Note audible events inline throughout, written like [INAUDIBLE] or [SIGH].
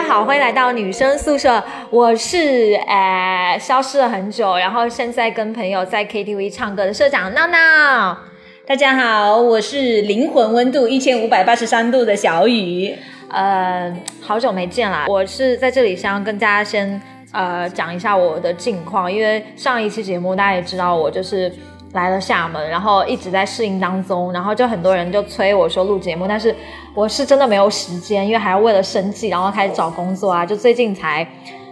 大家好，欢迎来到女生宿舍。我是呃消失了很久，然后现在跟朋友在 KTV 唱歌的社长闹闹。大家好，我是灵魂温度一千五百八十三度的小雨。呃，好久没见啦，我是在这里想跟大家先呃讲一下我的近况，因为上一期节目大家也知道我就是。来了厦门，然后一直在适应当中，然后就很多人就催我说录节目，但是我是真的没有时间，因为还要为了生计，然后开始找工作啊，就最近才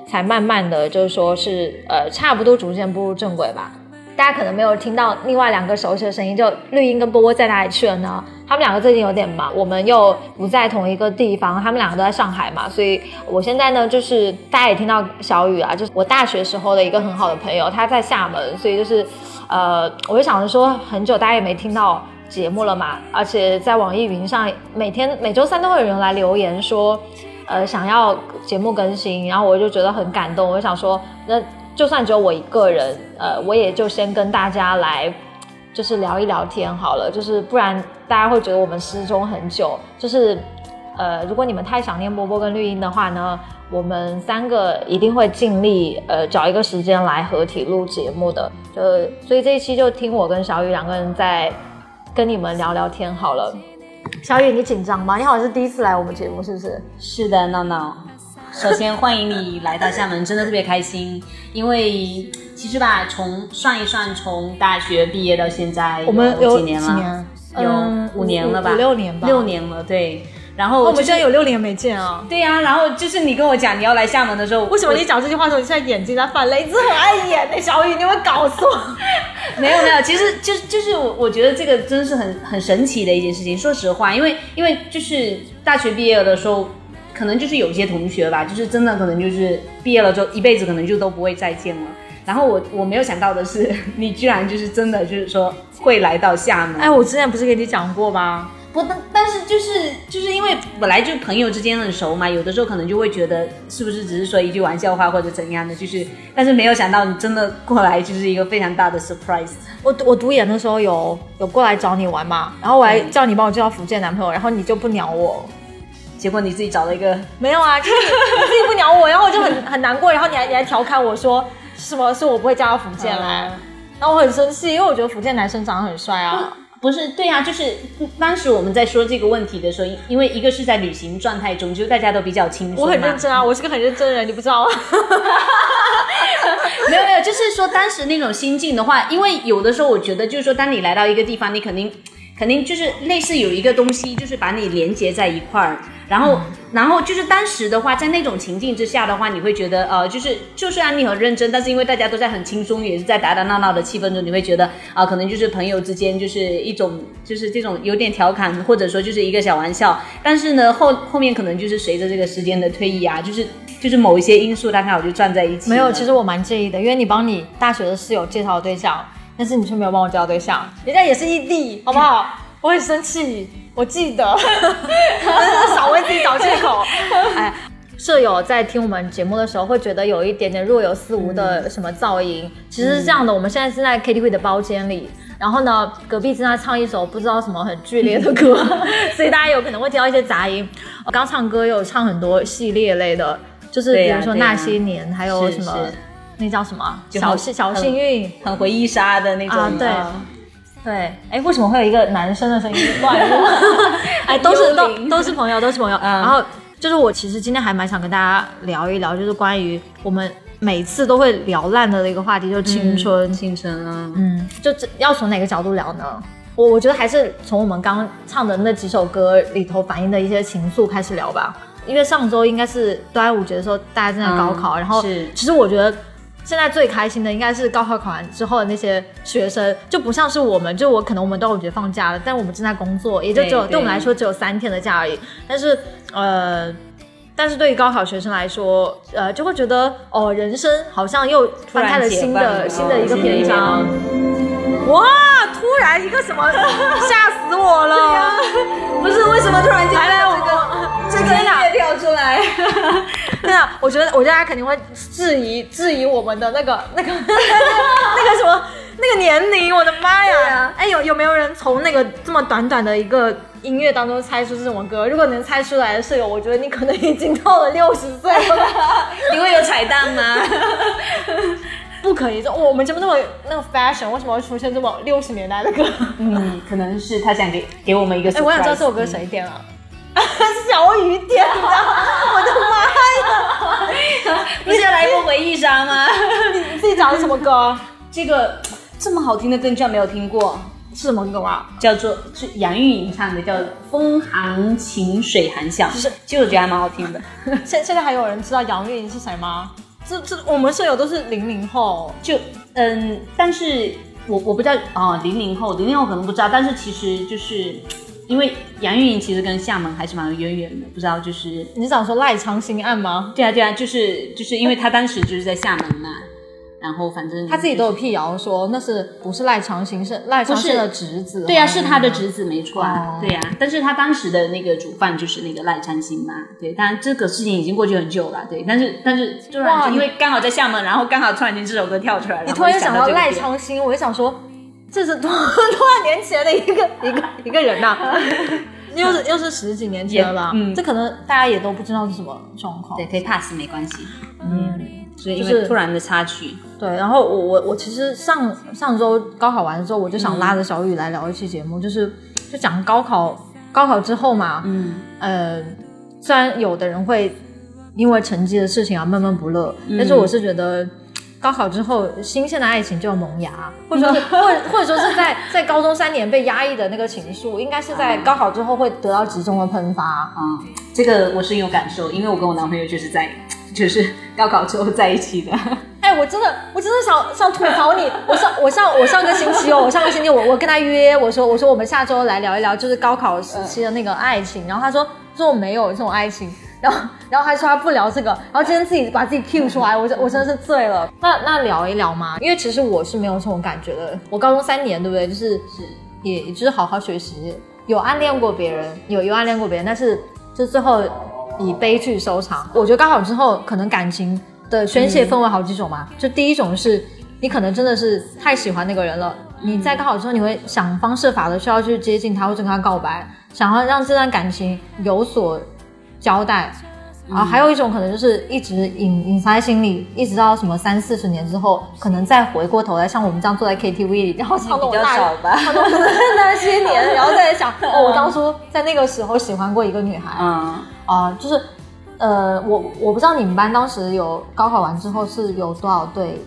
才慢慢的就是说是呃差不多逐渐步入正轨吧。大家可能没有听到另外两个熟悉的声音，就绿茵跟波波在哪里去了呢？他们两个最近有点忙，我们又不在同一个地方，他们两个都在上海嘛，所以我现在呢就是大家也听到小雨啊，就是我大学时候的一个很好的朋友，他在厦门，所以就是。呃，我就想着说，很久大家也没听到节目了嘛，而且在网易云上，每天每周三都会有人来留言说，呃，想要节目更新，然后我就觉得很感动，我就想说，那就算只有我一个人，呃，我也就先跟大家来，就是聊一聊天好了，就是不然大家会觉得我们失踪很久，就是，呃，如果你们太想念波波跟绿茵的话呢？我们三个一定会尽力，呃，找一个时间来合体录节目的。就所以这一期就听我跟小雨两个人在跟你们聊聊天好了。小雨，你紧张吗？你好像是第一次来我们节目，是不是？是的，闹闹。首先欢迎你来到厦门，真的特别开心。因为其实吧，从算一算，从大学毕业到现在，我们有几年了？有五年了吧？五六年吧？六年了，对。然后我们现在有六年没见啊。对呀，然后就是你跟我讲你要来厦门的时候，为什么你讲这句话的时候，你现在眼睛在泛泪？一直很爱演那小雨，你会搞错？[LAUGHS] 没有没有，其实就就是我我觉得这个真是很很神奇的一件事情。说实话，因为因为就是大学毕业的时候，可能就是有些同学吧，就是真的可能就是毕业了之后一辈子可能就都不会再见了。然后我我没有想到的是，你居然就是真的就是说会来到厦门。哎，我之前不是跟你讲过吗？不，但但是就是就是因为本来就朋友之间很熟嘛，有的时候可能就会觉得是不是只是说一句玩笑话或者怎样的，就是但是没有想到你真的过来就是一个非常大的 surprise。我我读研的时候有有过来找你玩嘛，然后我还叫你帮我介绍福建男朋友，然后你就不鸟我，结果你自己找了一个没有啊，就是你自己不鸟我，然后我就很很难过，然后你还你还调侃我说什么是我不会嫁到福建来，然后我很生气，因为我觉得福建男生长得很帅啊。不是对呀，就是当时我们在说这个问题的时候，因为一个是在旅行状态中，就大家都比较轻松。我很认真啊，我是个很认真的人，你不知道啊？[LAUGHS] 没有没有，就是说当时那种心境的话，因为有的时候我觉得，就是说当你来到一个地方，你肯定肯定就是类似有一个东西，就是把你连接在一块儿。然后，然后就是当时的话，在那种情境之下的话，你会觉得，呃，就是就算你很认真，但是因为大家都在很轻松，也是在打打闹闹的气氛中，你会觉得，啊，可能就是朋友之间就是一种，就是这种有点调侃，或者说就是一个小玩笑。但是呢，后后面可能就是随着这个时间的推移啊，就是就是某一些因素，它刚好就撞在一起。没有，其实我蛮介意的，因为你帮你大学的室友介绍对象，但是你却没有帮我介绍对象，人家也是异地，好不好？[LAUGHS] 我很生气。我记得，[LAUGHS] 少为自己找借口。哎，舍友在听我们节目的时候，会觉得有一点点若有似无的什么噪音。其实是这样的，我们现在是在 KTV 的包间里，然后呢，隔壁正在唱一首不知道什么很剧烈的歌，[LAUGHS] 所以大家有可能会听到一些杂音。我刚唱歌有唱很多系列类的，就是比如说那些年，还有什么那叫什么小幸小幸运，很回忆杀的那种。对。对，哎，为什么会有一个男生的声音乱入？[LAUGHS] 哎，[LAUGHS] 都是都都是朋友，都是朋友。然后就是我其实今天还蛮想跟大家聊一聊，就是关于我们每次都会聊烂的一个话题，就是青春，青春啊。嗯，就要从哪个角度聊呢？我我觉得还是从我们刚唱的那几首歌里头反映的一些情愫开始聊吧。因为上周应该是端午节的时候，大家正在高考，然后其实我觉得。现在最开心的应该是高考考完之后的那些学生，就不像是我们，就我可能我们端午节放假了，但我们正在工作，也就只有对我们来说只有三天的假而已。但是，呃，但是对于高考学生来说，呃，就会觉得哦，人生好像又翻开了新的新的一个篇章。哇！突然一个什么，[LAUGHS] 吓死我了！[LAUGHS] 不是为什么突然间来来这个这个音乐跳出来？[LAUGHS] [LAUGHS] 对啊，我觉得我觉得大家肯定会质疑质疑我们的那个 [LAUGHS] 那个 [LAUGHS] 那个什么那个年龄，我的妈呀！哎，有有没有人从那个这么短短的一个音乐当中猜出是什么歌。如果能猜出来的舍友，我觉得你可能已经到了六十岁了。你会有彩蛋吗？不可以，这我们节目那么那个 fashion，为什么会出现这么六十年代的歌？嗯，可能是他想给给我们一个我想知道这首歌谁点了？小雨点的，我的妈呀！不是要来一波回忆杀吗？[LAUGHS] 你自己找的什么歌？这个这么好听的歌，你居然没有听过？是什么歌啊？叫做是杨钰莹唱的，叫《风含情水含笑》，就是其实我觉得还蛮好听的。[LAUGHS] 现现在还有人知道杨钰莹是谁吗？这这我们舍友都是零零后，就嗯，但是我我不知道啊，零零后，零零后可能不知道，但是其实就是因为杨钰莹其实跟厦门还是蛮有渊源的，不知道就是你是想说赖昌星案吗？对啊对啊，就是就是因为他当时就是在厦门嘛，然后反正他自己都有辟谣说那是不是赖昌星，是赖昌星的侄子。对啊，是他的侄子没错啊，哦对啊、但是他当时的那个主犯就是那个赖昌星嘛，对，当然这个事情已经过去很久了，对，但是但是突然哇因为刚好在厦门，然后刚好突然间这首歌跳出来，你突然想到赖昌。星，我就想说这是多多少年前的一个 [LAUGHS] 一个一个人呐、又是又是十几年前了吧？这可能大家也都不知道是什么状况。对，可以 pass 没关系，嗯，所以因就是为突然的插曲，对，然后我我我其实上上周高考完之后，我就想拉着小雨来聊一期节目，就是就讲高考高考之后嘛，嗯。呃，虽然有的人会因为成绩的事情而闷闷不乐，但是我是觉得。高考之后，新鲜的爱情就要萌芽，或者说是，[LAUGHS] 或者或者说是在在高中三年被压抑的那个情愫，应该是在高考之后会得到集中的喷发。啊，这个我深有感受，因为我跟我男朋友就是在就是高考之后在一起的，[LAUGHS] 哎，我真的，我真的想想吐槽你。我上我上我上个星期哦，[LAUGHS] 我上个星期我我跟他约，我说我说我们下周来聊一聊，就是高考时期的那个爱情。然后他说说我没有这种爱情，然后然后还说他不聊这个，然后今天自己把自己 Q 出来，我真我真的是醉了。那那聊一聊嘛，因为其实我是没有这种感觉的。我高中三年，对不对？就是是也也就是好好学习，有暗恋过别人，有有暗恋过别人，但是就最后以悲剧收场。我觉得高考之后，可能感情的宣泄分为好几种嘛。就第一种是你可能真的是太喜欢那个人了，你在高考之后，你会想方设法的需要去接近他，或者跟他告白，想要让这段感情有所交代。啊，还有一种可能就是一直隐隐藏在心里，一直到什么三四十年之后，可能再回过头来，像我们这样坐在 KTV 里，然后唱那少吧。[LAUGHS] 唱那那些年，然后再想，哦，我当初在那个时候喜欢过一个女孩，嗯，啊、就是，呃，我我不知道你们班当时有高考完之后是有多少对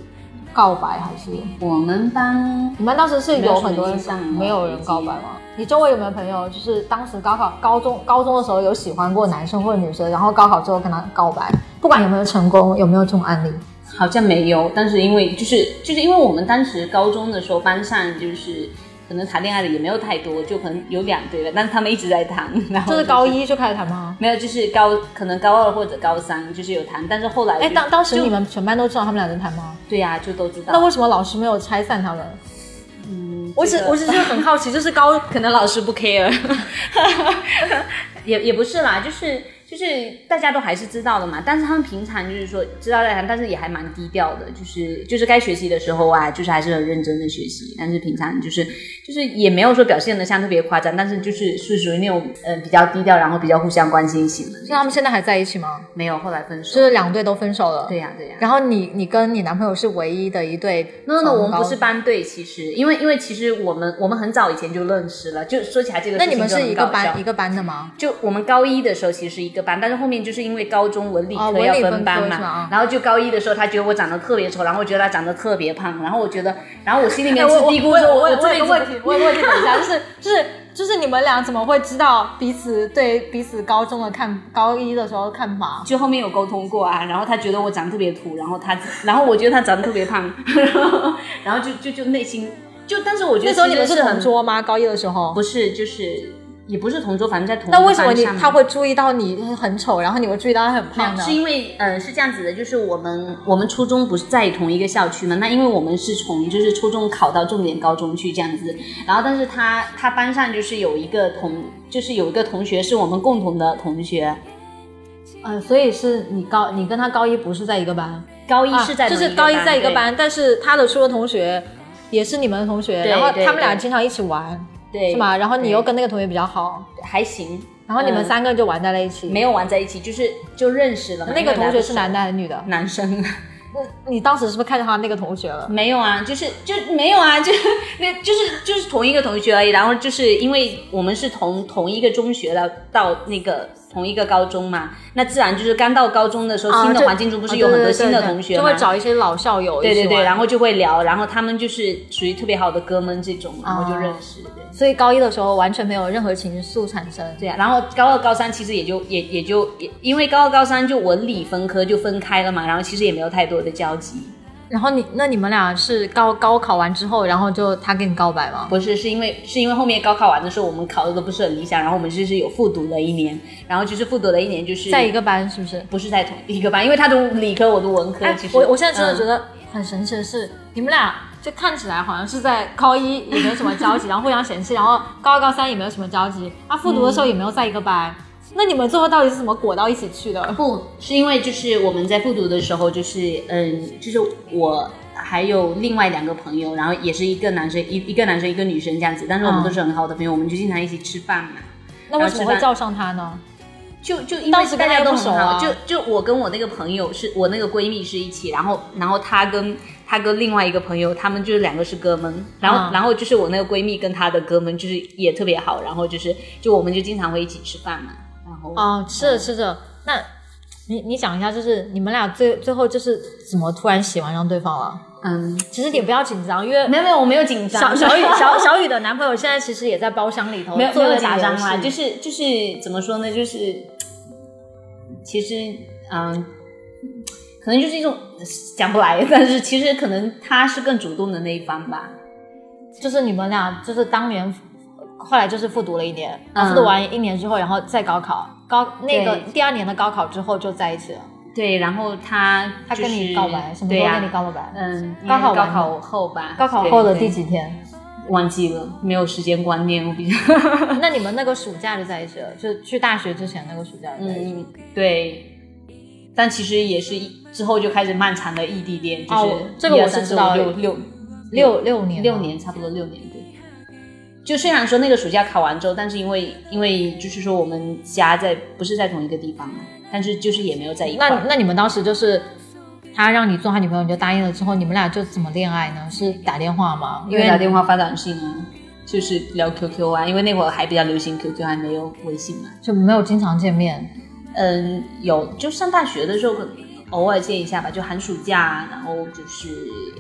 告白，还是我们班我们班当时是有很多人没有人告白吗？你周围有没有朋友，就是当时高考高中高中的时候有喜欢过男生或者女生，然后高考之后跟他告白，不管有没有成功，有没有这种案例？好像没有，但是因为就是就是因为我们当时高中的时候，班上就是可能谈恋爱的也没有太多，就可能有两对了，但是他们一直在谈，[LAUGHS] 然后就是高一就开始谈吗？没有，就是高可能高二或者高三就是有谈，但是后来哎，当当时你们全班都知道他们俩在谈吗？对呀、就都知道。那为什么老师没有拆散他们？嗯我只这个我只是很好奇，就是高可能老师不 care，[LAUGHS] 也也不是啦，就是就是大家都还是知道的嘛，但是他们平常就是说知道在谈，但是也还蛮低调的，就是就是该学习的时候啊，就是还是很认真的学习，但是平常就是就是也没有说表现的像特别夸张，但是就是是属于那种呃比较低调，然后比较互相关心型的，那他们现在还在一起吗？没有后来分手，就是两对都分手了。对呀、对呀、然后你你跟你男朋友是唯一的一对。no no，我们不是。班队，其实因为因为其实我们我们很早以前就认识了，就说起来这个那事情就你们是一个班一个班的吗？就我们高一的时候其实一个班，但是后面就是因为高中文理哦科要分分班嘛，然后就高一的时候他觉得我长得特别丑，然后我觉得他长得特别胖，然后我觉得，然后我心里面是嘀咕说，我问题，我有个问题，等一下，就是就是就是你们俩怎么会知道彼此对彼此高中的看高一的时候看法？就后面有沟通过啊，然后他觉得我长得特别土，然后他，然后我觉得他长得特别胖，然后然后就就就内心就，但是我觉得那时候你们是很同桌吗？高一的时候？不是就是也不是同桌，反正在同一那为什么你他会注意到你很丑，然后你会注意到他很胖呢？是因为呃是这样子的，就是我们我们初中不是在同一个校区嘛？那因为我们是从就是初中考到重点高中去这样子，然后但是他他班上就是有一个同就是有一个同学是我们共同的同学，呃，所以是你高你跟他高一不是在一个班，高一是在、啊就是高一在一个，班，但是他的初中同学也是你们的同学，然后他们俩经常一起玩。对，是吗？然后你又跟那个同学比较好，还行，然后你们嗯三个就玩在了一起。没有玩在一起，就是就认识了。那个同学是男的还是女的？男生，[LAUGHS] 那你当时是不是看上他那个同学了？没有啊，就是就没有啊，就那就是就是同一个同学而已。然后就是因为我们是同同一个中学的，到那个同一个高中嘛，那自然就是刚到高中的时候，新的环境中不是啊有很多新的同学嘛，就会找一些老校友对对对，然后就会聊，然后他们就是属于特别好的哥们这种，然后就认识。对所以高一的时候完全没有任何情愫产生。对啊，然后高二、高三其实也就也也就也因为高二、高三就文理分科就分开了嘛，然后其实也没有太多的交集。然后你那你们俩是高高考完之后，然后就他跟你告白吗？不是，是因为是因为后面高考完的时候，我们考的都不是很理想，然后我们就是有复读了一年，然后就是复读了一年，就是在一个班是不是？不是在同一个班，因为他读理科，我读文科。哎其，实我我现在真的嗯觉得很神奇的是，你们俩就看起来好像是在高一也没有什么交集，然后互相嫌弃，然后高二、高三也没有什么交集，他，复读的时候也没有在一个班。那你们最后到底是怎么裹到一起去的？不是因为就是我们在复读的时候，就是嗯，就是我还有另外两个朋友，然后也是一个男生一一个男生一个女生这样子，但是我们嗯都是很好的朋友，我们就经常一起吃饭嘛。那为什么会叫上他呢？就就因为大家都熟啊就就我跟我那个朋友是我那个闺蜜是一起，然后然后她跟她跟另外一个朋友，他们就是两个是哥们，然后、嗯然后就是我那个闺蜜跟她的哥们就是也特别好，然后就是就我们就经常会一起吃饭嘛，然后哦，吃着吃着，那你你讲一下，就是你们俩最最后就是怎么突然喜欢上对方了？嗯，其实也不要紧张，因为没有没有，我没有紧张，[LAUGHS] 小小雨小小雨的男朋友现在其实也在包厢里头没有没有紧张啦，啦，就是就是怎么说呢，就是其实嗯。可能就是一种讲不来，但是其实可能他是更主动的那一方吧。就是你们俩就是当年后来就是复读了一年，嗯复读完一年之后，然后再高考，高那个第二年的高考之后就在一起了。对，然后他他跟你告白，什么时候对、跟你告了白？嗯，高考高考后吧，高考后的第几天？忘记了，没有时间观念，我比较 [LAUGHS] 那你们那个暑假就在一起了，就去大学之前那个暑假就在一起。嗯对。但其实也是一之后就开始漫长的异地恋，就是哦这个我是知道六六六六年，六。年，差不多六年对。就虽然说那个暑假考完之后，但是因为因为就是说我们家在不是在同一个地方嘛，但是就是也没有在一块。那那你们当时就是他让你做他女朋友，你就答应了之后，你们俩就怎么恋爱呢？是打电话吗？因为打电话发短信啊，就是聊 QQ 啊，因为那会儿还比较流行 QQ，还没有微信嘛。就没有经常见面。嗯，有，就上大学的时候偶尔见一下吧，就寒暑假啊，然后就是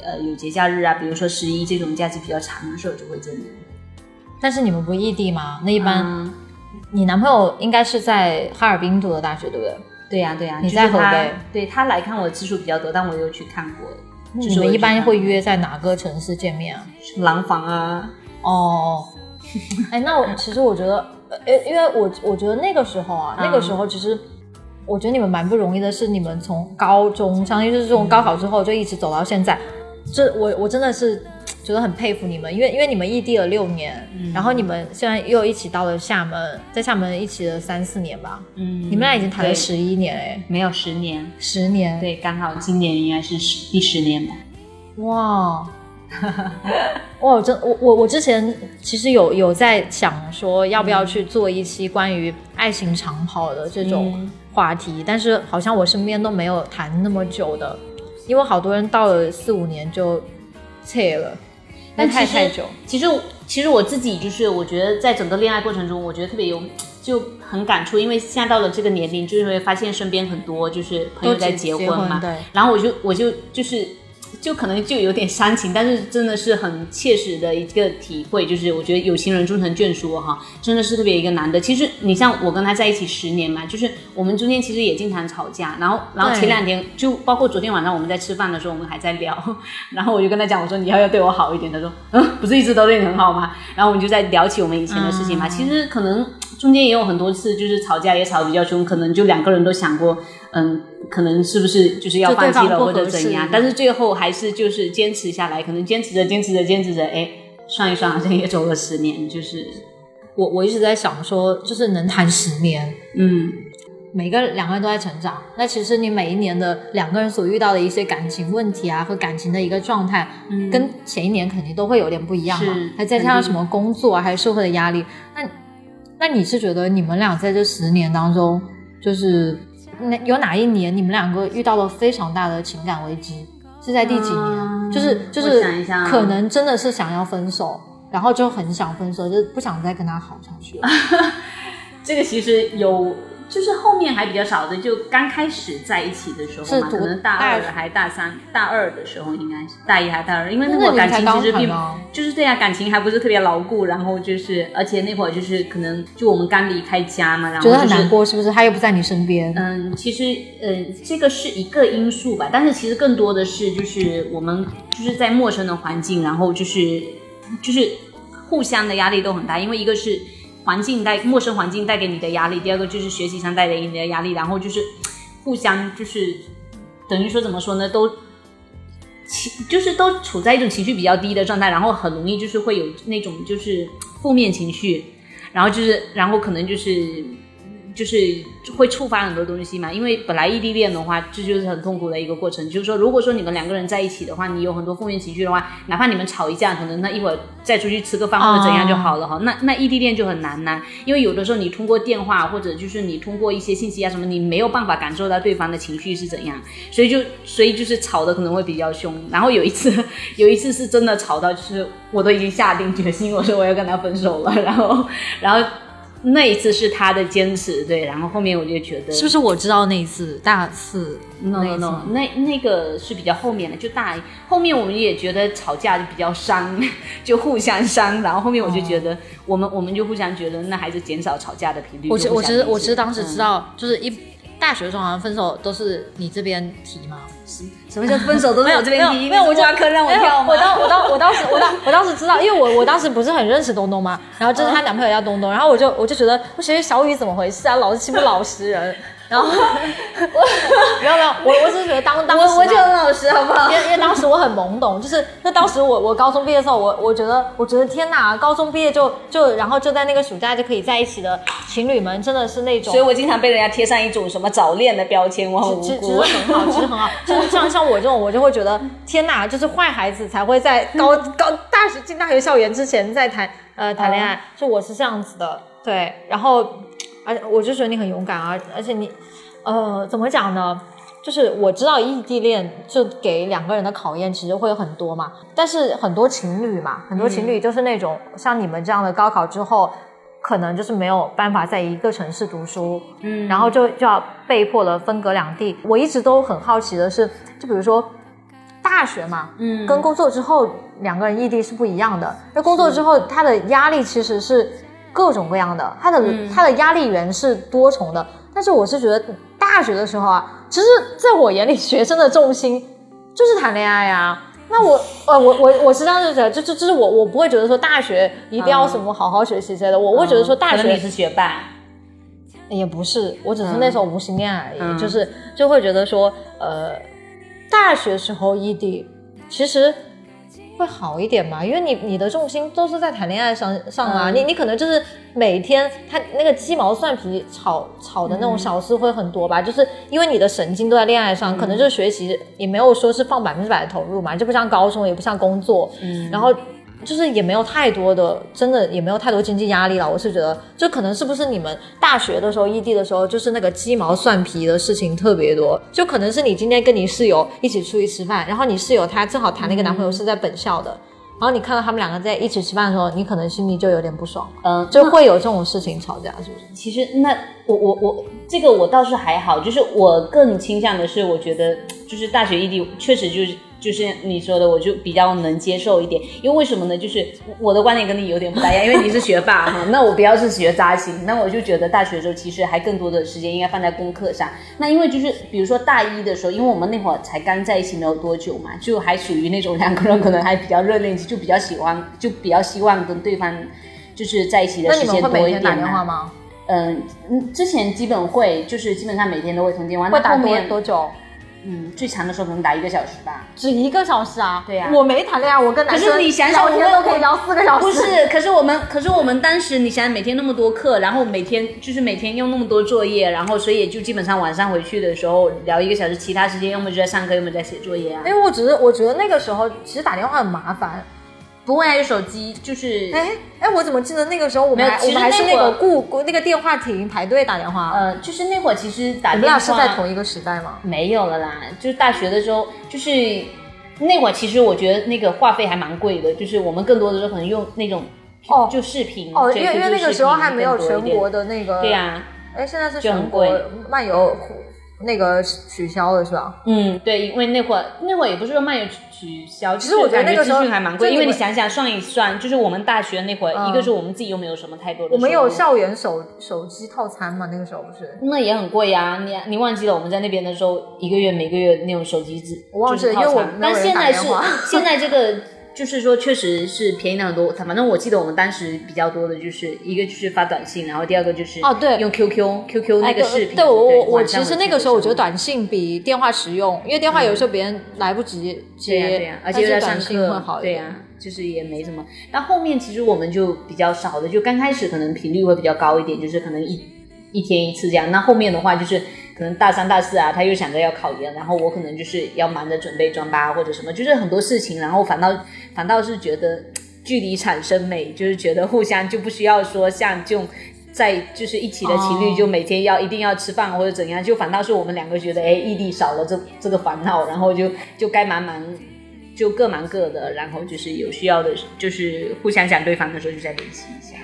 呃有节假日啊，比如说十一这种假期比较长的时候就会见面。但是你们不异地吗？那一般、嗯。你男朋友应该是在哈尔滨读的大学，对不对？对呀、对呀、你在河北，对他来看我的次数比较多，但我有去看过，就你们一般会约在哪个城市见面啊？廊坊啊，哦，[LAUGHS] 哎，那我其实我觉得，呃，因为我我觉得那个时候啊，嗯。那个时候其实我觉得你们蛮不容易的，是你们从高中，相当于就是从高考之后就一直走到现在，这我我真的是觉得很佩服你们，因为因为你们异地了六年，嗯。然后你们现在又一起到了厦门，在厦门一起了三四年吧，嗯，你们俩已经谈了对十一年哎，没有十年，十年，对，刚好今年应该是十第十年吧。哇，[LAUGHS] 哇，真我我我之前其实有有在想说要不要去做一期关于爱情长跑的这种嗯。话题，但是好像我身边都没有谈那么久的，因为好多人到了四五年就撤了，但其实太太久。其实其实我自己就是，我觉得在整个恋爱过程中，我觉得特别有就很感触，因为现在到了这个年龄，就是会发现身边很多就是朋友在结结婚嘛，对，然后我就我就就是就可能就有点煽情，但是真的是很切实的一个体会，就是我觉得有情人终成眷属哈，真的是特别一个难得。其实你像我跟他在一起十年嘛，就是我们中间其实也经常吵架，然后然后前两天就包括昨天晚上我们在吃饭的时候，我们还在聊，[LAUGHS] 然后我就跟他讲，我说你要要对我好一点，他说嗯，不是一直都对你很好吗？然后我们就在聊起我们以前的事情嘛，其实可能中间也有很多次就是吵架也吵得比较凶，可能就两个人都想过，嗯，可能是不是就是要放弃了或者怎样，但是最后还是就是坚持下来，可能坚持着坚持着坚持着，哎，算一算好像也走了十年，就是我我一直在想说，就是能谈十年，嗯，每个两个人都在成长，那其实你每一年的两个人所遇到的一些感情问题啊和感情的一个状态，嗯跟前一年肯定都会有点不一样嘛是，还再加上什么工作啊，还有社会的压力，那那你是觉得你们俩在这十年当中，就是那有哪一年你们两个遇到了非常大的情感危机？是在第几年？嗯就是就是可能真的是想要分手，然后就很想分手，就不想再跟他好下去了。[LAUGHS] 这个其实有，就是后面还比较少的，就刚开始在一起的时候嘛，是可能大二还大三、大二的时候应该是大一还大二，因为那会儿感情其实并就是对啊，感情还不是特别牢固，然后就是而且那会儿就是可能就我们刚离开家嘛，然后觉得很就难过，是不是？他又不在你身边。嗯，其实嗯，这个是一个因素吧，但是其实更多的是就是我们就是在陌生的环境，然后就是就是互相的压力都很大，因为一个是环境带陌生环境带给你的压力，第二个就是学习上带给你的压力，然后就是互相就是等于说怎么说呢，都情就是都处在一种情绪比较低的状态，然后很容易就是会有那种就是负面情绪，然后就是然后可能就是就是会触发很多东西嘛，因为本来异地恋的话，这就是很痛苦的一个过程。就是说，如果说你们两个人在一起的话，你有很多负面情绪的话，哪怕你们吵一架，可能那一会儿再出去吃个饭或者怎样就好了哈。那那异地恋就很难呐，因为有的时候你通过电话或者就是你通过一些信息啊什么，你没有办法感受到对方的情绪是怎样，所以就所以就是吵的可能会比较凶。然后有一次 [LAUGHS] 有一次是真的吵到，就是我都已经下定决心，我说我要跟他分手了，然后然后。那一次是他的坚持，对，然后后面我就觉得是不是我知道那一次大四 no no no，那那个是比较后面的，就大后面我们也觉得吵架就比较伤，[LAUGHS] 就互相伤，然后后面我就觉得我们、我们就互相觉得那还是减少吵架的频率。我知我其实就互相理解我其实当时知嗯道，就是一大学的时候好像分手都是你这边提吗。什么叫分手都是 [LAUGHS] 我这边提，没有，我就挖坑让我跳吗？我当我当我当时我当我当时知道，因为我我当时不是很认识东东嘛，然后就是她男朋友叫东东，然后我就我就觉得我觉得小雨怎么回事啊，老是欺负老实人，然后我 [LAUGHS] 没有没有，我我只是觉得当当时我我就很老实，好不好因？为因为当时我很懵懂，就是那当时我我高中毕业的时候，我我觉得我觉得天哪，高中毕业就就然后就在那个暑假就可以在一起的情侣们，真的是那种所以我经常被人家贴上一种什么早恋的标签，我很无其实其实辜。很好，其实很好。就是像像我这种，我就会觉得天哪，就是坏孩子才会在高高大学进大学校园之前在谈呃谈恋爱，就我是这样子的，对。然后，而我就觉得你很勇敢啊，而且你呃怎么讲呢？就是我知道异地恋就给两个人的考验其实会有很多嘛，但是很多情侣嘛，很多情侣就是那种、像你们这样的高考之后。可能就是没有办法在一个城市读书，嗯然后就就要被迫了分隔两地。我一直都很好奇的是，就比如说大学嘛，嗯跟工作之后两个人异地是不一样的。那工作之后，他的压力其实是各种各样的，他的、嗯他的压力源是多重的。但是我是觉得大学的时候啊，其实在我眼里，学生的重心就是谈恋爱啊。那我呃我我我是这样子觉得，就就就是我我不会觉得说大学一定要什么好好学习之类的，我会觉得说大学是学霸，也不是，我只是那时候无心恋爱而已，嗯就是就会觉得说，呃，大学时候异地其实会好一点嘛，因为你你的重心都是在谈恋爱上上啊，嗯。你你可能就是每天他那个鸡毛蒜皮吵吵的那种小事会很多吧，就是因为你的神经都在恋爱上，可能就是学习也没有说是放百分之百的投入嘛，就不像高中，也不像工作，嗯。然后就是也没有太多的，真的也没有太多经济压力了。我是觉得，就可能是不是你们大学的时候异地的时候，就是那个鸡毛蒜皮的事情特别多，就可能是你今天跟你室友一起出去吃饭，然后你室友她正好谈了一个男朋友是在本校的。然后你看到他们两个在一起吃饭的时候，你可能心里就有点不爽，嗯，就会有这种事情吵架，是不是？其实那我我我这个我倒是还好，就是我更倾向的是，我觉得就是大学异地确实就是就是你说的，我就比较能接受一点。因为为什么呢？就是我的观点跟你有点不大一样，因为你是学霸哈，[LAUGHS] 那我比较是学渣型，那我就觉得大学的时候其实还更多的时间应该放在功课上。那因为就是比如说大一的时候，因为我们那会儿才刚在一起没有多久嘛，就还属于那种两个人可能还比较热恋期，就比较喜欢，就比较希望跟对方就是在一起的时间多一会每天打点嘛。电话吗？嗯嗯，之前基本会，就是基本上每天都会通电话。会打多多久？嗯，最长的时候可能打一个小时吧。只一个小时啊？对呀我没谈恋爱，我跟男生可是你想想我们都可以聊四个小时。不是，可是我们，可是我们当时，你想想每天那么多课，然后每天就是每天用那么多作业，然后所以就基本上晚上回去的时候聊一个小时，其他时间要么就在上课，要么在写作业啊。因为我只是我觉得那个时候其实打电话很麻烦。不会还，有手机，就是哎哎，我怎么记得那个时候我们还我们还是那个顾顾那个电话亭排队打电话？呃，就是那会儿其实打电话俩是在同一个时代吗？没有了啦，就是大学的时候，就是那会儿其实我觉得那个话费还蛮贵的，就是我们更多的时候可能用那种哦就视频哦，因为因为那个时候还没有全国的那个。对呀、哎，现在是全国漫游那个取消了是吧？嗯，对，因为那会儿那会儿也不是说漫游取取消，其实我觉得那个时候资讯还蛮贵，因为你想想算一算，就是我们大学那会儿，嗯一个是我们自己又没有什么太多的，我们有，校园手手机套餐嘛？那个时候不是？那也很贵呀、你你忘记了我们在那边的时候，一个月每个月那种手机只，我忘记因为我但现在是现在这个。就是说，确实是便宜了很多。反正我记得我们当时比较多的就是一个就是发短信，然后第二个就是哦对用 QQ QQ 那个哎视频。对我我我其实那个时候我觉得短信比电话实用，因为电话有时候别人来不及对呀、接，而且又在上但是短信会课好，一对呀、点。就是也没什么。那后面其实我们就比较少的，就刚开始可能频率会比较高一点，就是可能一一天一次这样。那后面的话就是可能大三大四啊，他又想着要考研，然后我可能就是要忙着准备专八或者什么，就是很多事情，然后反倒反倒是觉得距离产生美，就是觉得互相就不需要说像这种。在就是一起的情侣，就每天要一定要吃饭或者怎样，就反倒是我们两个觉得，哎，异地少了这这个烦恼，然后就就该忙忙，就各忙各的，然后就是有需要的，就是互相想对方的时候就再联系一下。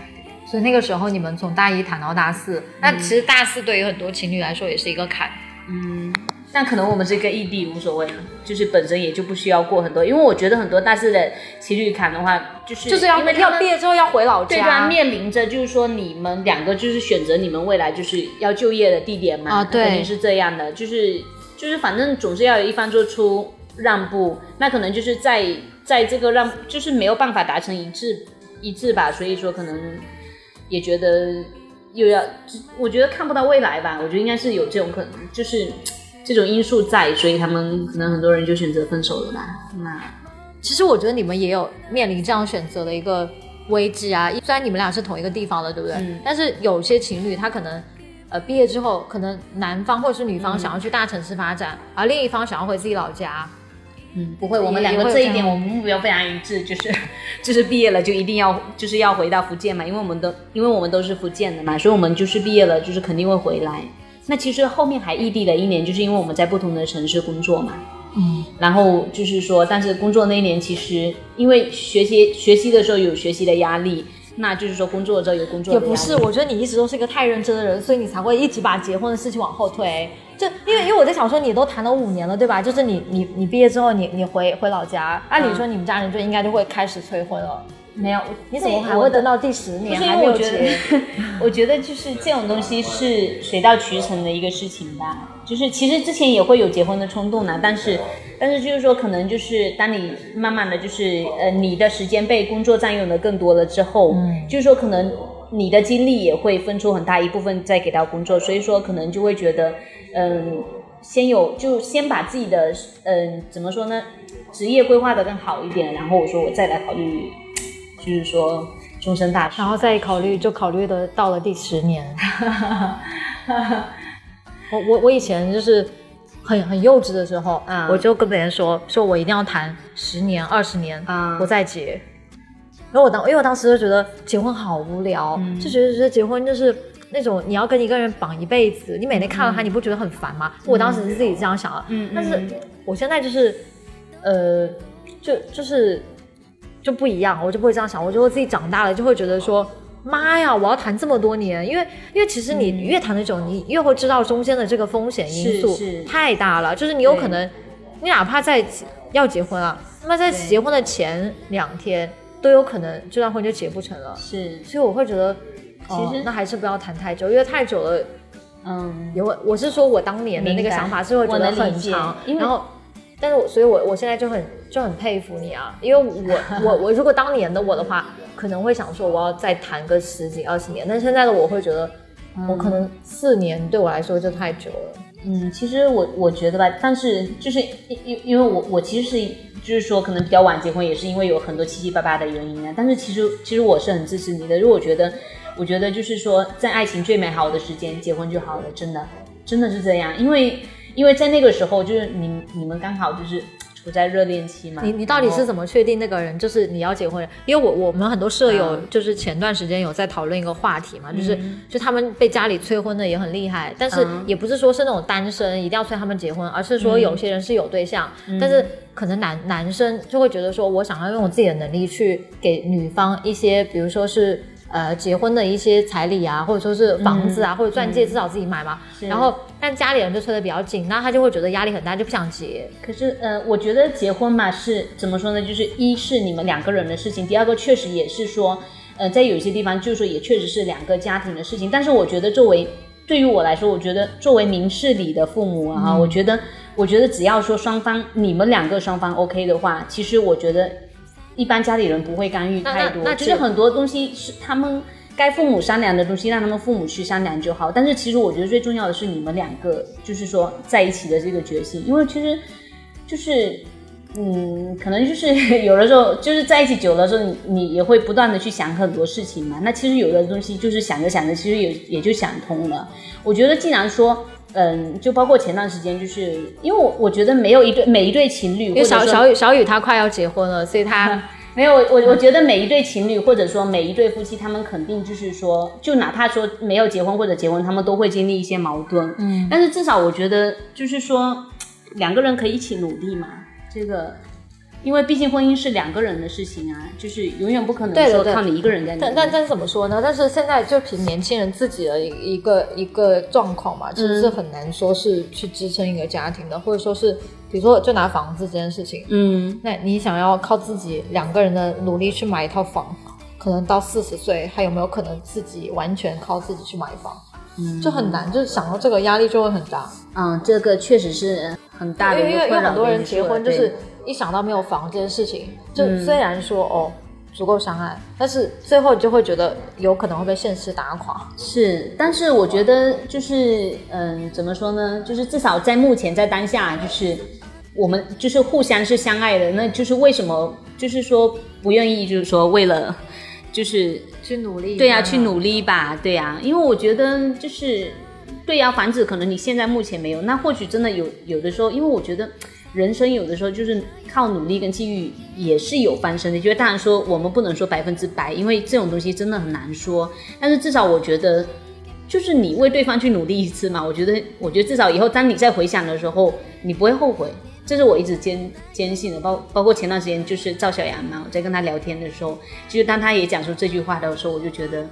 所以那个时候你们从大一谈到大四，那其实大四对于很多情侣来说也是一个坎。嗯，但可能我们这个异地无所谓了，就是本身也就不需要过很多，因为我觉得很多大四的情侣坎的话，就是就是要因为要毕业之后要回老家。对啊，面临着就是说你们两个就是选择你们未来就是要就业的地点嘛，啊对。肯定是这样的，就是就是反正总是要有一方做出让步，那可能就是在在这个让就是没有办法达成一致一致吧，所以说可能也觉得又要，我觉得看不到未来吧，我觉得应该是有这种可能，就是这种因素在，所以他们可能很多人就选择分手了吧，那。其实我觉得你们也有面临这样选择的一个危机啊。虽然你们俩是同一个地方的，对不对？嗯但是有些情侣他可能。呃，毕业之后，可能男方或者是女方想要去大城市发展，而另一方想要回自己老家。嗯，不会，我们两个这一点，我们目标非常一致，就是 [LAUGHS] 就是毕业了就一定要就是要回到福建嘛，因为我们都因为我们都是福建的嘛，所以我们就是毕业了就是肯定会回来。那其实后面还异地了一年，就是因为我们在不同的城市工作嘛。嗯，然后就是说，但是工作那一年其实因为学习学习的时候有学习的压力，那就是说工作的时候有工作的压力。也不是，我觉得你一直都是一个太认真的人，所以你才会一直把结婚的事情往后推。就因为因为我在想说，你都谈了五年了，对吧？就是你你你毕业之后，你你回回老家，按理说你们家人就应该就会开始催婚了。没有，你怎么还会等到第十不年是因为我觉还没有结？得，[LAUGHS] 我觉得就是这种东西是水到渠成的一个事情吧。就是其实之前也会有结婚的冲动呢，但是但是就是说，可能就是当你慢慢的就是呃你的时间被工作占用的更多了之后，嗯就是说可能你的精力也会分出很大一部分再给到工作，所以说可能就会觉得嗯。先有就先把自己的嗯怎么说呢，职业规划的更好一点，然后我说我再来考虑，[TSK] 就是说终身大事然。后再考虑，就考虑的到了第十年。[LAUGHS] 我我我以前就是很很幼稚的时候，嗯我就跟别人说，说我一定要谈十年、二十年，嗯我再结。然后我当，因为我当时就觉得结婚好无聊，嗯就觉得觉得结婚就是那种你要跟一个人绑一辈子，你每天看到他，你不觉得很烦吗？我当时是自己这样想的，嗯但是我现在就是，呃，就就是就不一样，我就不会这样想，我就会自己长大了，就会觉得说，妈呀，我要谈这么多年，因为因为其实你越谈那种，你越会知道中间的这个风险因素太大了，就是你有可能，你哪怕在要结婚啊，那么在结婚的前两天都有可能这段婚就结不成了，是，所以我会觉得，哦其实那还是不要谈太久，因为太久了。嗯，也会，我是说我当年的那个想法是会觉得很长，然后，但是我所以我，我现在就很就很佩服你啊，因为我 [LAUGHS] 我我如果当年的我的话，可能会想说我要再谈个十几二十年，但现在的我会觉得，我可能四年对我来说就太久了。嗯，其实我我觉得吧，但是就是因因因为我我其实是就是说可能比较晚结婚，也是因为有很多七七八八的原因啊。但是其实其实我是很支持你的，如果觉得我觉得就是说在爱情最美好的时间结婚就好了，真的真的是这样，因为因为在那个时候就是你你们刚好就是。处在热恋期嘛？你你到底是怎么确定那个人就是你要结婚？因为我我们很多舍友就是前段时间有在讨论一个话题嘛，就是就他们被家里催婚的也很厉害，但是也不是说是那种单身一定要催他们结婚，而是说有些人是有对象，但是可能男男生就会觉得说我想要用我自己的能力去给女方一些，比如说是。呃，结婚的一些彩礼啊，或者说是房子啊，或者钻戒，至少自己买嘛。然后，但家里人就催得比较紧，那他就会觉得压力很大，就不想结。可是，呃，我觉得结婚嘛，是怎么说呢？就是一是你们两个人的事情，第二个确实也是说，呃，在有些地方就是说也确实是两个家庭的事情。但是我觉得，作为对于我来说，我觉得作为明事理的父母啊，我觉得，我觉得只要说双方你们两个双方 OK 的话，其实我觉得。一般家里人不会干预太多，就是很多东西是他们该父母商量的东西，让他们父母去商量就好。但是其实我觉得最重要的是你们两个，就是说在一起的这个决心，因为其实就是，嗯，可能就是 [LAUGHS] 有的时候就是在一起久了之后，你你也会不断的去想很多事情嘛。那其实有的东西就是想着想着，其实也也就想通了。我觉得既然说。嗯，就包括前段时间，就是因为我我觉得没有一对每一对情侣，因为小小雨小雨她快要结婚了，所以她 [LAUGHS] 没有我我觉得每一对情侣或者说每一对夫妻，他们肯定就是说，就哪怕说没有结婚或者结婚，他们都会经历一些矛盾。嗯，但是至少我觉得就是说两个人可以一起努力嘛，这个。因为毕竟婚姻是两个人的事情啊，就是永远不可能说靠你一个人在但但但是怎么说呢？但是现在就凭年轻人自己的一一个一个状况嘛，其实是很难说是去支撑一个家庭的，或者说是比如说就拿房子这件事情，嗯，那你想要靠自己两个人的努力去买一套房，可能到四十岁还有没有可能自己完全靠自己去买房？嗯，就很难，就是想到这个压力就会很大。嗯，这个确实是很大的一个困扰。因为很多人结婚就是。一想到没有房这件事情，就虽然说哦足够相爱，但是最后你就会觉得有可能会被现实打垮。是，但是我觉得就是嗯，怎么说呢？就是至少在目前在当下，就是我们就是互相是相爱的，那就是为什么就是说不愿意，就是说为了就是去努力，对呀，去努力吧，对呀，因为我觉得就是对呀，房子可能你现在目前没有，那或许真的有有的时候，因为我觉得。人生有的时候就是靠努力跟机遇也是有翻身的，就是当然说我们不能说百分之百，因为这种东西真的很难说。但是至少我觉得，就是你为对方去努力一次嘛，我觉得，我觉得至少以后当你再回想的时候，你不会后悔。这是我一直坚坚信的。包包括前段时间就是赵小阳嘛，我在跟他聊天的时候，就是当他也讲出这句话的时候，我就觉得，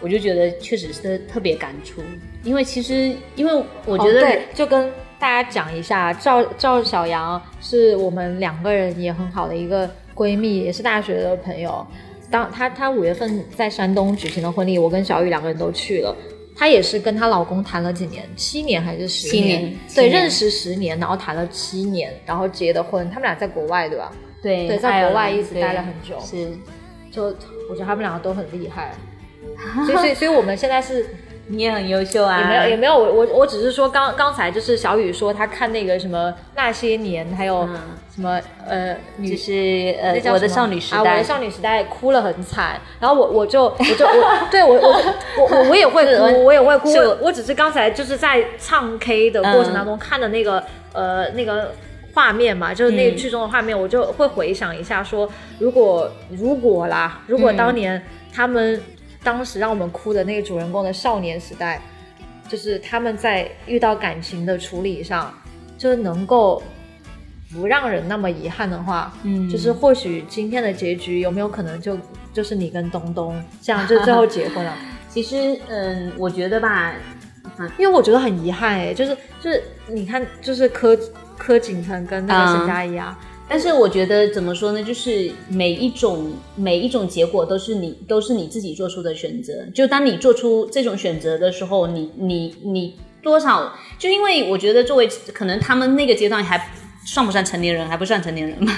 我就觉得确实是特别感触。因为其实，因为我觉得，就跟。大家讲一下，赵赵小杨是我们两个人也很好的一个闺蜜，也是大学的朋友。当她她五月份在山东举行的婚礼，我跟小雨两个人都去了。她也是跟她老公谈了几年，七年还是十年？对，认识十年，然后谈了七年，然后结的婚。他们俩在国外，对吧？对，对，在国外一直待了很久。是，就我觉得他们两个都很厉害。[LAUGHS] 所以，所以，所以我们现在是。你也很优秀啊！也没有也没有，我我我只是说刚刚才就是小雨说他看那个什么那些年，还有什么呃，就是呃我的少女时代，我的少女时代哭了很惨，然后我我就我就 [LAUGHS] 我对我我我我也会哭，我也会哭，我只是刚才就是在唱 K 的过程当中看的那个呃那个画面嘛，就是那个剧中的画面，我就会回想一下说，如果如果啦，如果当年他们。当时让我们哭的那个主人公的少年时代，就是他们在遇到感情的处理上，就是能够不让人那么遗憾的话，嗯，就是或许今天的结局有没有可能就就是你跟东东这样就最后结婚了？[LAUGHS] 其实，嗯，我觉得吧，因为我觉得很遗憾哎，就是就是你看，就是柯柯景腾跟那个沈佳宜啊。但是我觉得怎么说呢？就是每一种每一种结果都是你都是你自己做出的选择。就当你做出这种选择的时候，你你你多少就因为我觉得作为可能他们那个阶段还算不算成年人？还不算成年人吗？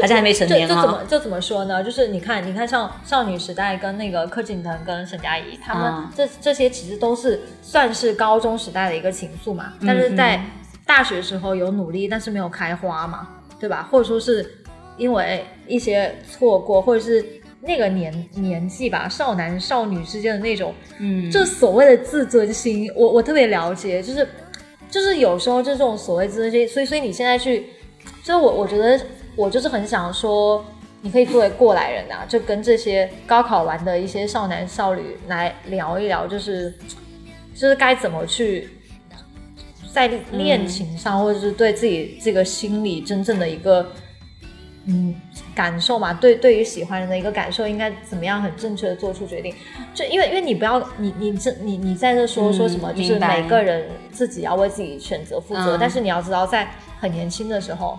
还是还没成年就就怎啊？么就怎么说呢？就是你看，你看像少女时代跟那个柯景腾跟沈佳宜，他们嗯这、这些其实都是算是高中时代的一个情愫嘛。嗯但是在大学时候有努力，但是没有开花嘛，对吧？或者说是因为一些错过，或者是那个年年纪吧，少男少女之间的那种嗯，就所谓的自尊心，我我特别了解，就是就是有时候就这种所谓自尊心，所以所以你现在去，就是我我觉得我就是很想说，你可以作为过来人啊，就跟这些高考完的一些少男少女来聊一聊，就是就是该怎么去在恋情上，或者是对自己这个心理真正的一个嗯感受嘛，对对于喜欢人的一个感受，应该怎么样很正确的做出决定？就因为因为你不要你你这你你在这说嗯说什么，就是每个人自己要为自己选择负责，嗯但是你要知道，在很年轻的时候，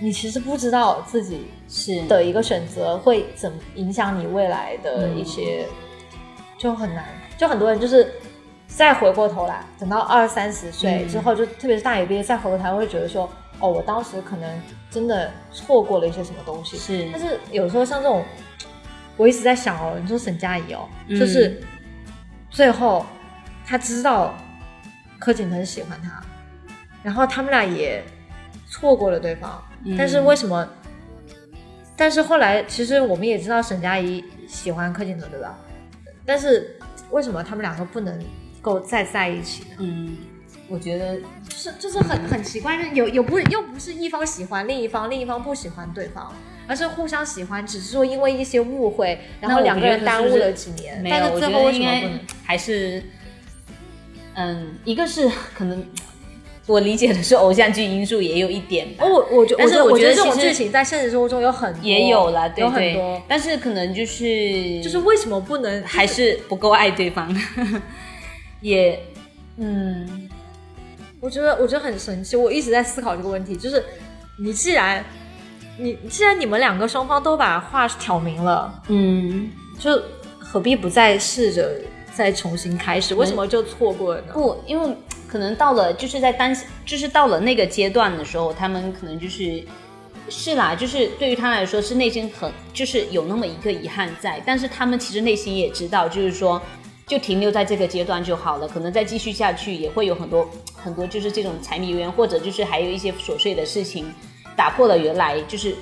你其实不知道自己是的一个选择会怎么影响你未来的一些，就很难。就很多人就是再回过头来，等到二三十岁嗯之后，就特别是大学毕业，再回过头来会觉得说，哦，我当时可能真的错过了一些什么东西。是但是有时候像这种，我一直在想哦，你说沈佳宜哦，嗯就是最后他知道柯景腾喜欢他，然后他们俩也错过了对方，嗯但是为什么？但是后来其实我们也知道沈佳宜喜欢柯景腾，对吧？但是为什么他们两个不能够再在一起的？嗯，我觉得就是就是很很奇怪，有有不又不是一方喜欢另一方，另一方不喜欢对方，而是互相喜欢，只是说因为一些误会，然后两个人耽误了几年，但是最后为什么不该能？还是，嗯，一个是可能我理解的是偶像剧因素也有一点吧哦，我我觉但是我我觉得这种剧情在现实生活中有很多，也有了，对有很多，，但是可能就是就是为什么不能还是不够爱对方，也嗯我觉得我觉得很神奇，我一直在思考这个问题，就是你既然你既然你们两个双方都把话挑明了，嗯。就何必不再试着再重新开始？为什么就错过了呢？不，因为可能到了就是在当就是到了那个阶段的时候，他们可能就是是啦，就是对于他来说是内心很就是有那么一个遗憾在，但是他们其实内心也知道，就是说就停留在这个阶段就好了，可能再继续下去也会有很多很多就是这种柴米油盐，或者就是还有一些琐碎的事情打破了原来就是。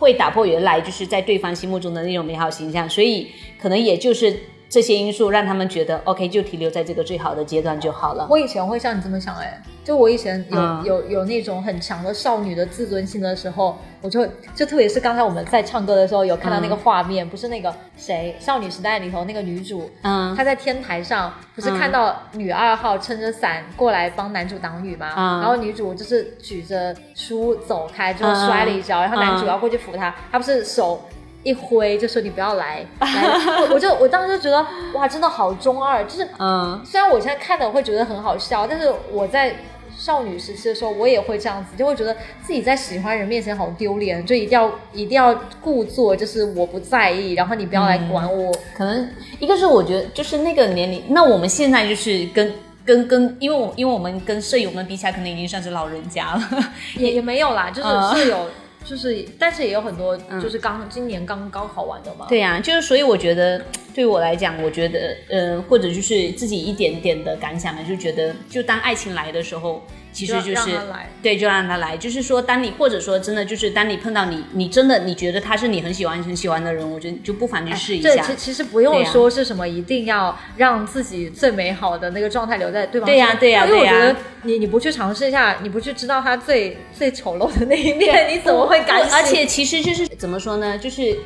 会打破原来就是在对方心目中的那种美好形象，所以可能也就是这些因素让他们觉得 OK 就停留在这个最好的阶段就好了。我以前会像你这么想，哎，就我以前有、嗯有有那种很强的少女的自尊心的时候，我就就特别是刚才我们在唱歌的时候，有看到那个画面，不是那个谁少女时代里头那个女主，嗯她在天台上不是嗯看到女二号撑着伞过来帮男主挡雨吗？嗯然后女主就是举着书走开，之后嗯摔了一跤，然后男主嗯要过去扶她，她不是手。一挥就说你不要来，来我我就我当时就觉得哇，真的好中二，就是嗯，虽然我现在看的我会觉得很好笑，但是我在少女时期的时候，我也会这样子，就会觉得自己在喜欢人面前好丢脸，就一定要一定要故作就是我不在意，然后你不要来管我。可能一个是我觉得就是那个年龄，那我们现在就是跟跟跟，因为我因为我们跟舍友们比起来，可能已经算是老人家了。[LAUGHS] 也也没有啦，就是嗯是有，就是但是也有很多就是刚今年刚高考完的嘛。对呀、就是所以我觉得对我来讲，我觉得呃，或者就是自己一点点的感想呢，就觉得就当爱情来的时候，其实就就是对，就让他来。就是说，当你或者说真的就是当你碰到你，你真的你觉得他是你很喜欢很喜欢的人，我觉得你就不妨去试一下。这其其实不用说是什么，一定要让自己最美好的那个状态留在对方对呀对呀对呀因为我觉得你你不去尝试一下，你不去知道他最最丑陋的那一面，你怎么会敢不？而且其实就是怎么说呢，就是。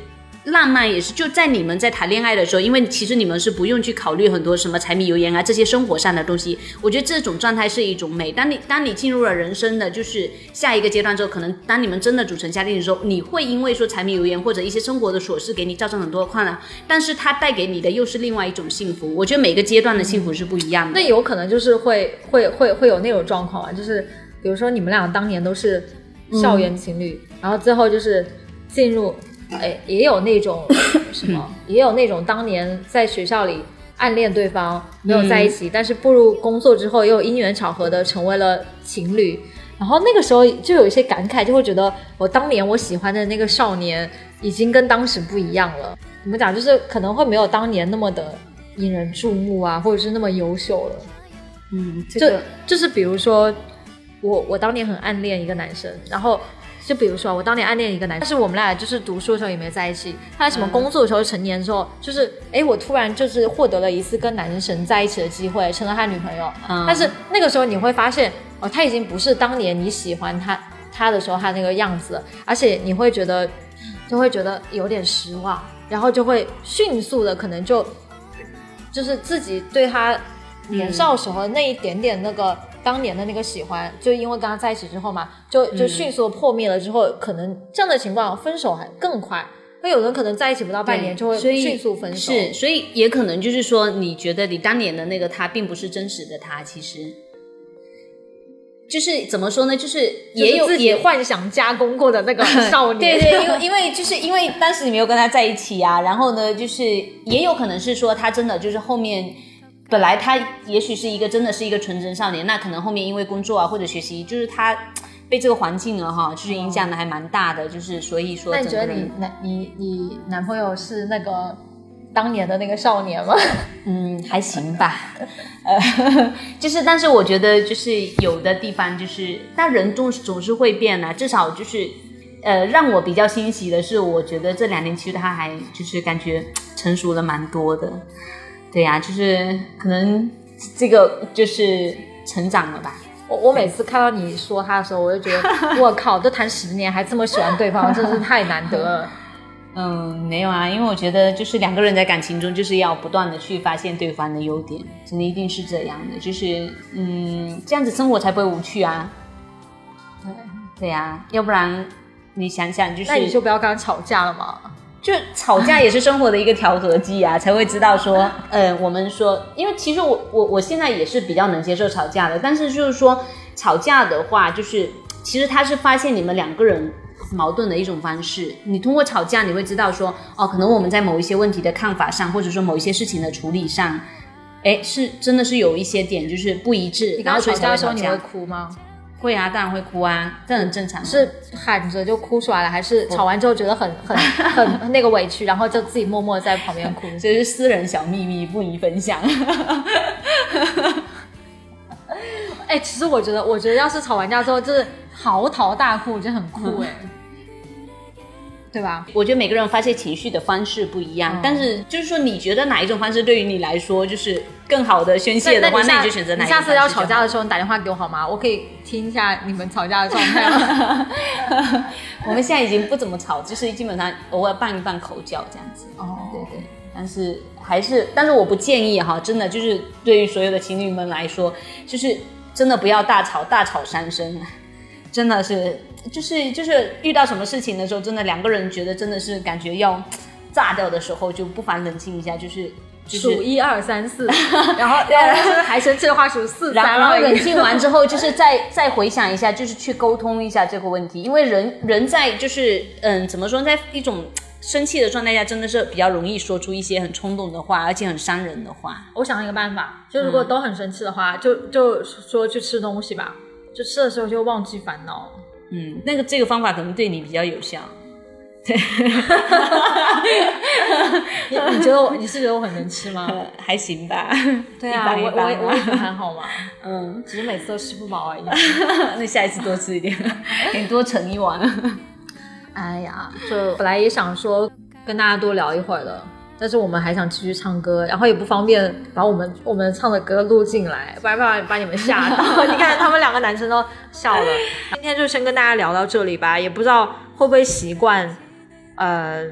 浪漫也是，就在你们在谈恋爱的时候，因为其实你们是不用去考虑很多什么柴米油盐啊这些生活上的东西。我觉得这种状态是一种美。当你当你进入了人生的就是下一个阶段之后，可能当你们真的组成家庭的时候，你会因为说柴米油盐或者一些生活的琐事给你造成很多的困扰，但是它带给你的又是另外一种幸福。我觉得每个阶段的幸福是不一样的。那有可能就是会会会会有那种状况啊，就是比如说你们俩当年都是校园情侣，然后最后就是进入，哎，也有那种 [LAUGHS] 什么，也有那种当年在学校里暗恋对方没有在一起，但是步入工作之后又因缘巧合的成为了情侣。然后那个时候就有一些感慨，就会觉得我当年我喜欢的那个少年已经跟当时不一样了。怎么讲？就是可能会没有当年那么的引人注目啊，或者是那么优秀了。嗯，这就就是比如说，我我当年很暗恋一个男生，然后就比如说我当年暗恋一个男生，但是我们俩就是读书的时候也没在一起。他在什么工作的时候，成年之后，就是哎，我突然就是获得了一次跟男神在一起的机会，成了他女朋友。嗯但是那个时候你会发现，哦，他已经不是当年你喜欢他他的时候他那个样子，而且你会觉得 [SNIFFS] 就会觉得有点失望，然后就会迅速的可能就就是自己对他年少时候那一点点那个当年的那个喜欢，就因为跟他在一起之后嘛，就就迅速破灭了之后，可能这样的情况分手还更快。那有人可能在一起不到半年就会迅速分手，是，所以也可能就是说，你觉得你当年的那个他并不是真实的他，其实就是怎么说呢？就是也有也幻想加工过的那个 [LAUGHS] 少年，对对，因为因为就是因为当时你没有跟他在一起啊，然后呢，就是也有可能是说他真的就是后面。本来他也许是一个真的是一个纯真少年，那可能后面因为工作啊或者学习，就是他被这个环境啊哈，就是影响的还蛮大的，就是所以说那你觉得你男你你男朋友是那个当年的那个少年吗？[LAUGHS] 嗯，还行吧，[LAUGHS] 呃，就是，但是我觉得就是有的地方就是，但人总总是会变啊，至少就是，呃，让我比较欣喜的是，我觉得这两年其实他还就是感觉成熟了蛮多的，对呀、就是可能这个就是成长了吧。我我每次看到你说他的时候，我就觉得 [LAUGHS] 我靠，都谈十年还这么喜欢对方，真是太难得了。[LAUGHS] 嗯，没有啊，因为我觉得就是两个人在感情中就是要不断的去发现对方的优点，真的一定是这样的，就是嗯，这样子生活才不会无趣啊。对，对呀、要不然你想想，就是那你就不要跟他吵架了嘛。就吵架也是生活的一个调和剂啊，[LAUGHS] 才会知道说，嗯，我们说，因为其实我我我现在也是比较能接受吵架的，但是就是说吵架的话，就是其实他是发现你们两个人矛盾的一种方式。你通过吵架，你会知道说，哦，可能我们在某一些问题的看法上，或者说某一些事情的处理上，哎，是真的是有一些点就是不一致，你跟他然后才会吵吵架的时候，你会。哭吗？会啊，当然会哭啊，这很正常。是喊着就哭出来了，还是吵完之后觉得很很 [LAUGHS] 很那个委屈，然后就自己默默在旁边哭？[LAUGHS] 这是私人小秘密，不宜分享。[LAUGHS] 哎、其实我觉得，我觉得要是吵完架之后就是嚎啕大哭，我觉得很酷哎、对吧？我觉得每个人发泄情绪的方式不一样，嗯但是就是说，你觉得哪一种方式对于你来说就是更好的宣泄的话，那下你就选择哪你一种。下次要吵架的时候，你打电话给我好吗？我可以听一下你们吵架的状态吗？[LAUGHS] 我们现在已经不怎么吵，就是基本上偶尔拌一拌口角这样子。哦对对，但是还是，但是我不建议哈，真的就是对于所有的情侣们来说，就是真的不要大吵，大吵伤身，真的是，就是就是遇到什么事情的时候，真的两个人觉得真的是感觉要炸掉的时候，就不妨冷静一下，就是就是。数一二三四，[LAUGHS] 然后 [LAUGHS] 要是还生气的话数四三然后。冷静完之后，就是再再回想一下，就是去沟通一下这个问题，因为人人在就是嗯怎么说，在一种生气的状态下，真的是比较容易说出一些很冲动的话，而且很伤人的话。我想了一个办法，就如果都很生气的话，就就说去吃东西吧，就吃的时候就忘记烦恼。嗯，那个这个方法可能对你比较有效。对你你觉得我你是觉得我很能吃吗？呃，[LAUGHS] 还行吧。[LAUGHS] 对啊，我一般一般我我也 [LAUGHS] 还好嘛，嗯，只是每次都吃不饱而已。那下一次多吃一点，给你多盛一碗。哎呀，就本来也想说跟大家多聊一会儿的，但是我们还想继续唱歌，然后也不方便把我们我们唱的歌录进来，不然怕把你们吓到。[LAUGHS] 你看他们两个男生都笑了。[LAUGHS] 今天就先跟大家聊到这里吧，也不知道会不会习惯，呃。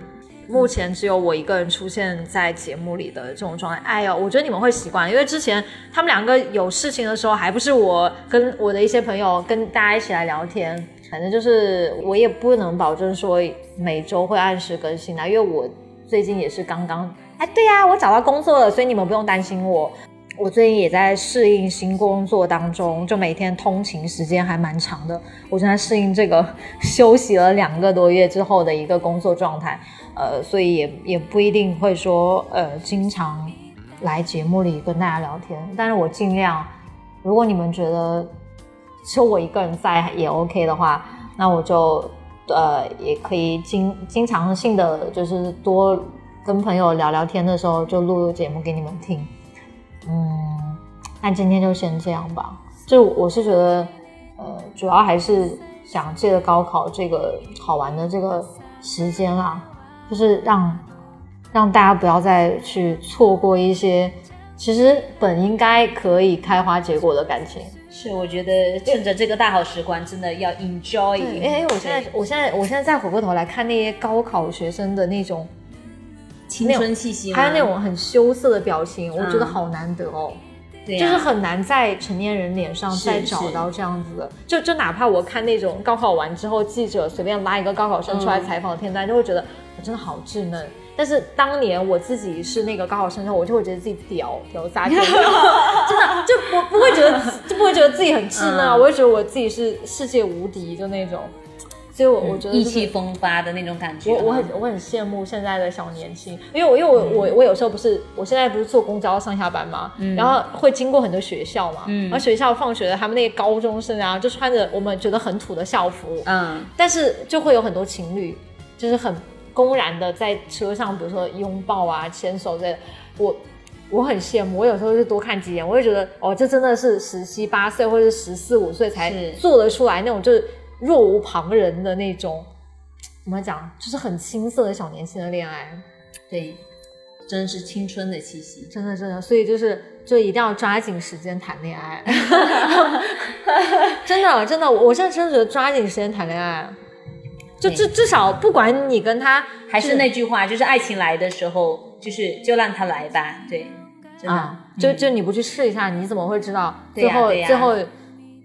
目前只有我一个人出现在节目里的这种状态，哎呦，我觉得你们会习惯，因为之前他们两个有事情的时候，还不是我跟我的一些朋友跟大家一起来聊天，反正就是我也不能保证说每周会按时更新的，因为我最近也是刚刚，哎，对呀、我找到工作了，所以你们不用担心我。我最近也在适应新工作当中，就每天通勤时间还蛮长的。我正在适应这个休息了两个多月之后的一个工作状态，呃，所以也也不一定会说呃经常来节目里跟大家聊天，但是我尽量，如果你们觉得就我一个人在也 OK 的话，那我就呃也可以经经常性的就是多跟朋友聊聊天的时候就录录节目给你们听。嗯，那今天就先这样吧。就我是觉得，呃，主要还是想借着高考这个好玩的这个时间啊，就是让让大家不要再去错过一些其实本应该可以开花结果的感情。是，我觉得趁着这个大好时光，真的要 enjoy。因为我现在，我现在，我现在再回过头来看那些高考学生的那种青春气息，还有那种很羞涩的表情，我觉得好难得哦。对，就是很难在成年人脸上再找到这样子的。就就哪怕我看那种高考完之后，记者随便拉一个高考生出来采访的片段，就会觉得我真的好稚嫩。但是当年我自己是那个高考生的时候，我就会觉得自己屌屌炸天，[LAUGHS] 真的就不不会觉得就不会觉得自己很稚嫩啊，我会觉得我自己是世界无敌就那种。所以，我我觉得意气风发的那种感觉。我我很我很羡慕现在的小年轻，因为我因为我我我有时候不是，我现在不是坐公交上下班嘛，然后会经过很多学校嘛，然后学校放学的他们那些高中生啊，就穿着我们觉得很土的校服，嗯，但是就会有很多情侣，就是很公然的在车上，比如说拥抱啊、牵手这，我我很羡慕。我有时候就多看几眼，我就觉得哦，这真的是十七八岁或者十四五岁才做得出来那种，就是。若无旁人的那种，怎么讲，就是很青涩的小年轻的恋爱，对，真的是青春的气息，真的真的，所以就是就一定要抓紧时间谈恋爱，[LAUGHS] 真的真的，我现在真的觉得抓紧时间谈恋爱，就至至少不管你跟他，还是那句话，就是爱情来的时候，就是就让他来吧，对，真的，就就你不去试一下，你怎么会知道最后最后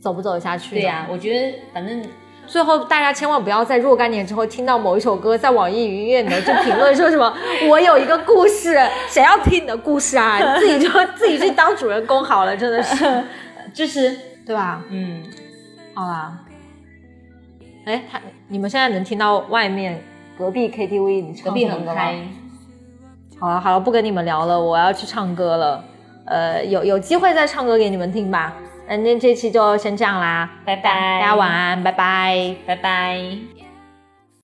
走不走得下去？对呀，我觉得反正。最后，大家千万不要在若干年之后听到某一首歌在网易云音乐里就评论说什么“我有一个故事”，谁要听你的故事啊？你自己就 [LAUGHS] 自己去当主人公好了，真的是，[LAUGHS] 就是对吧？嗯，好啦。哎，他你们现在能听到外面隔壁 KTV 隔壁很开。好了好了，不跟你们聊了，我要去唱歌了。呃，有有机会再唱歌给你们听吧。那那这期就先这样啦，拜拜，大家晚安，拜拜，拜拜。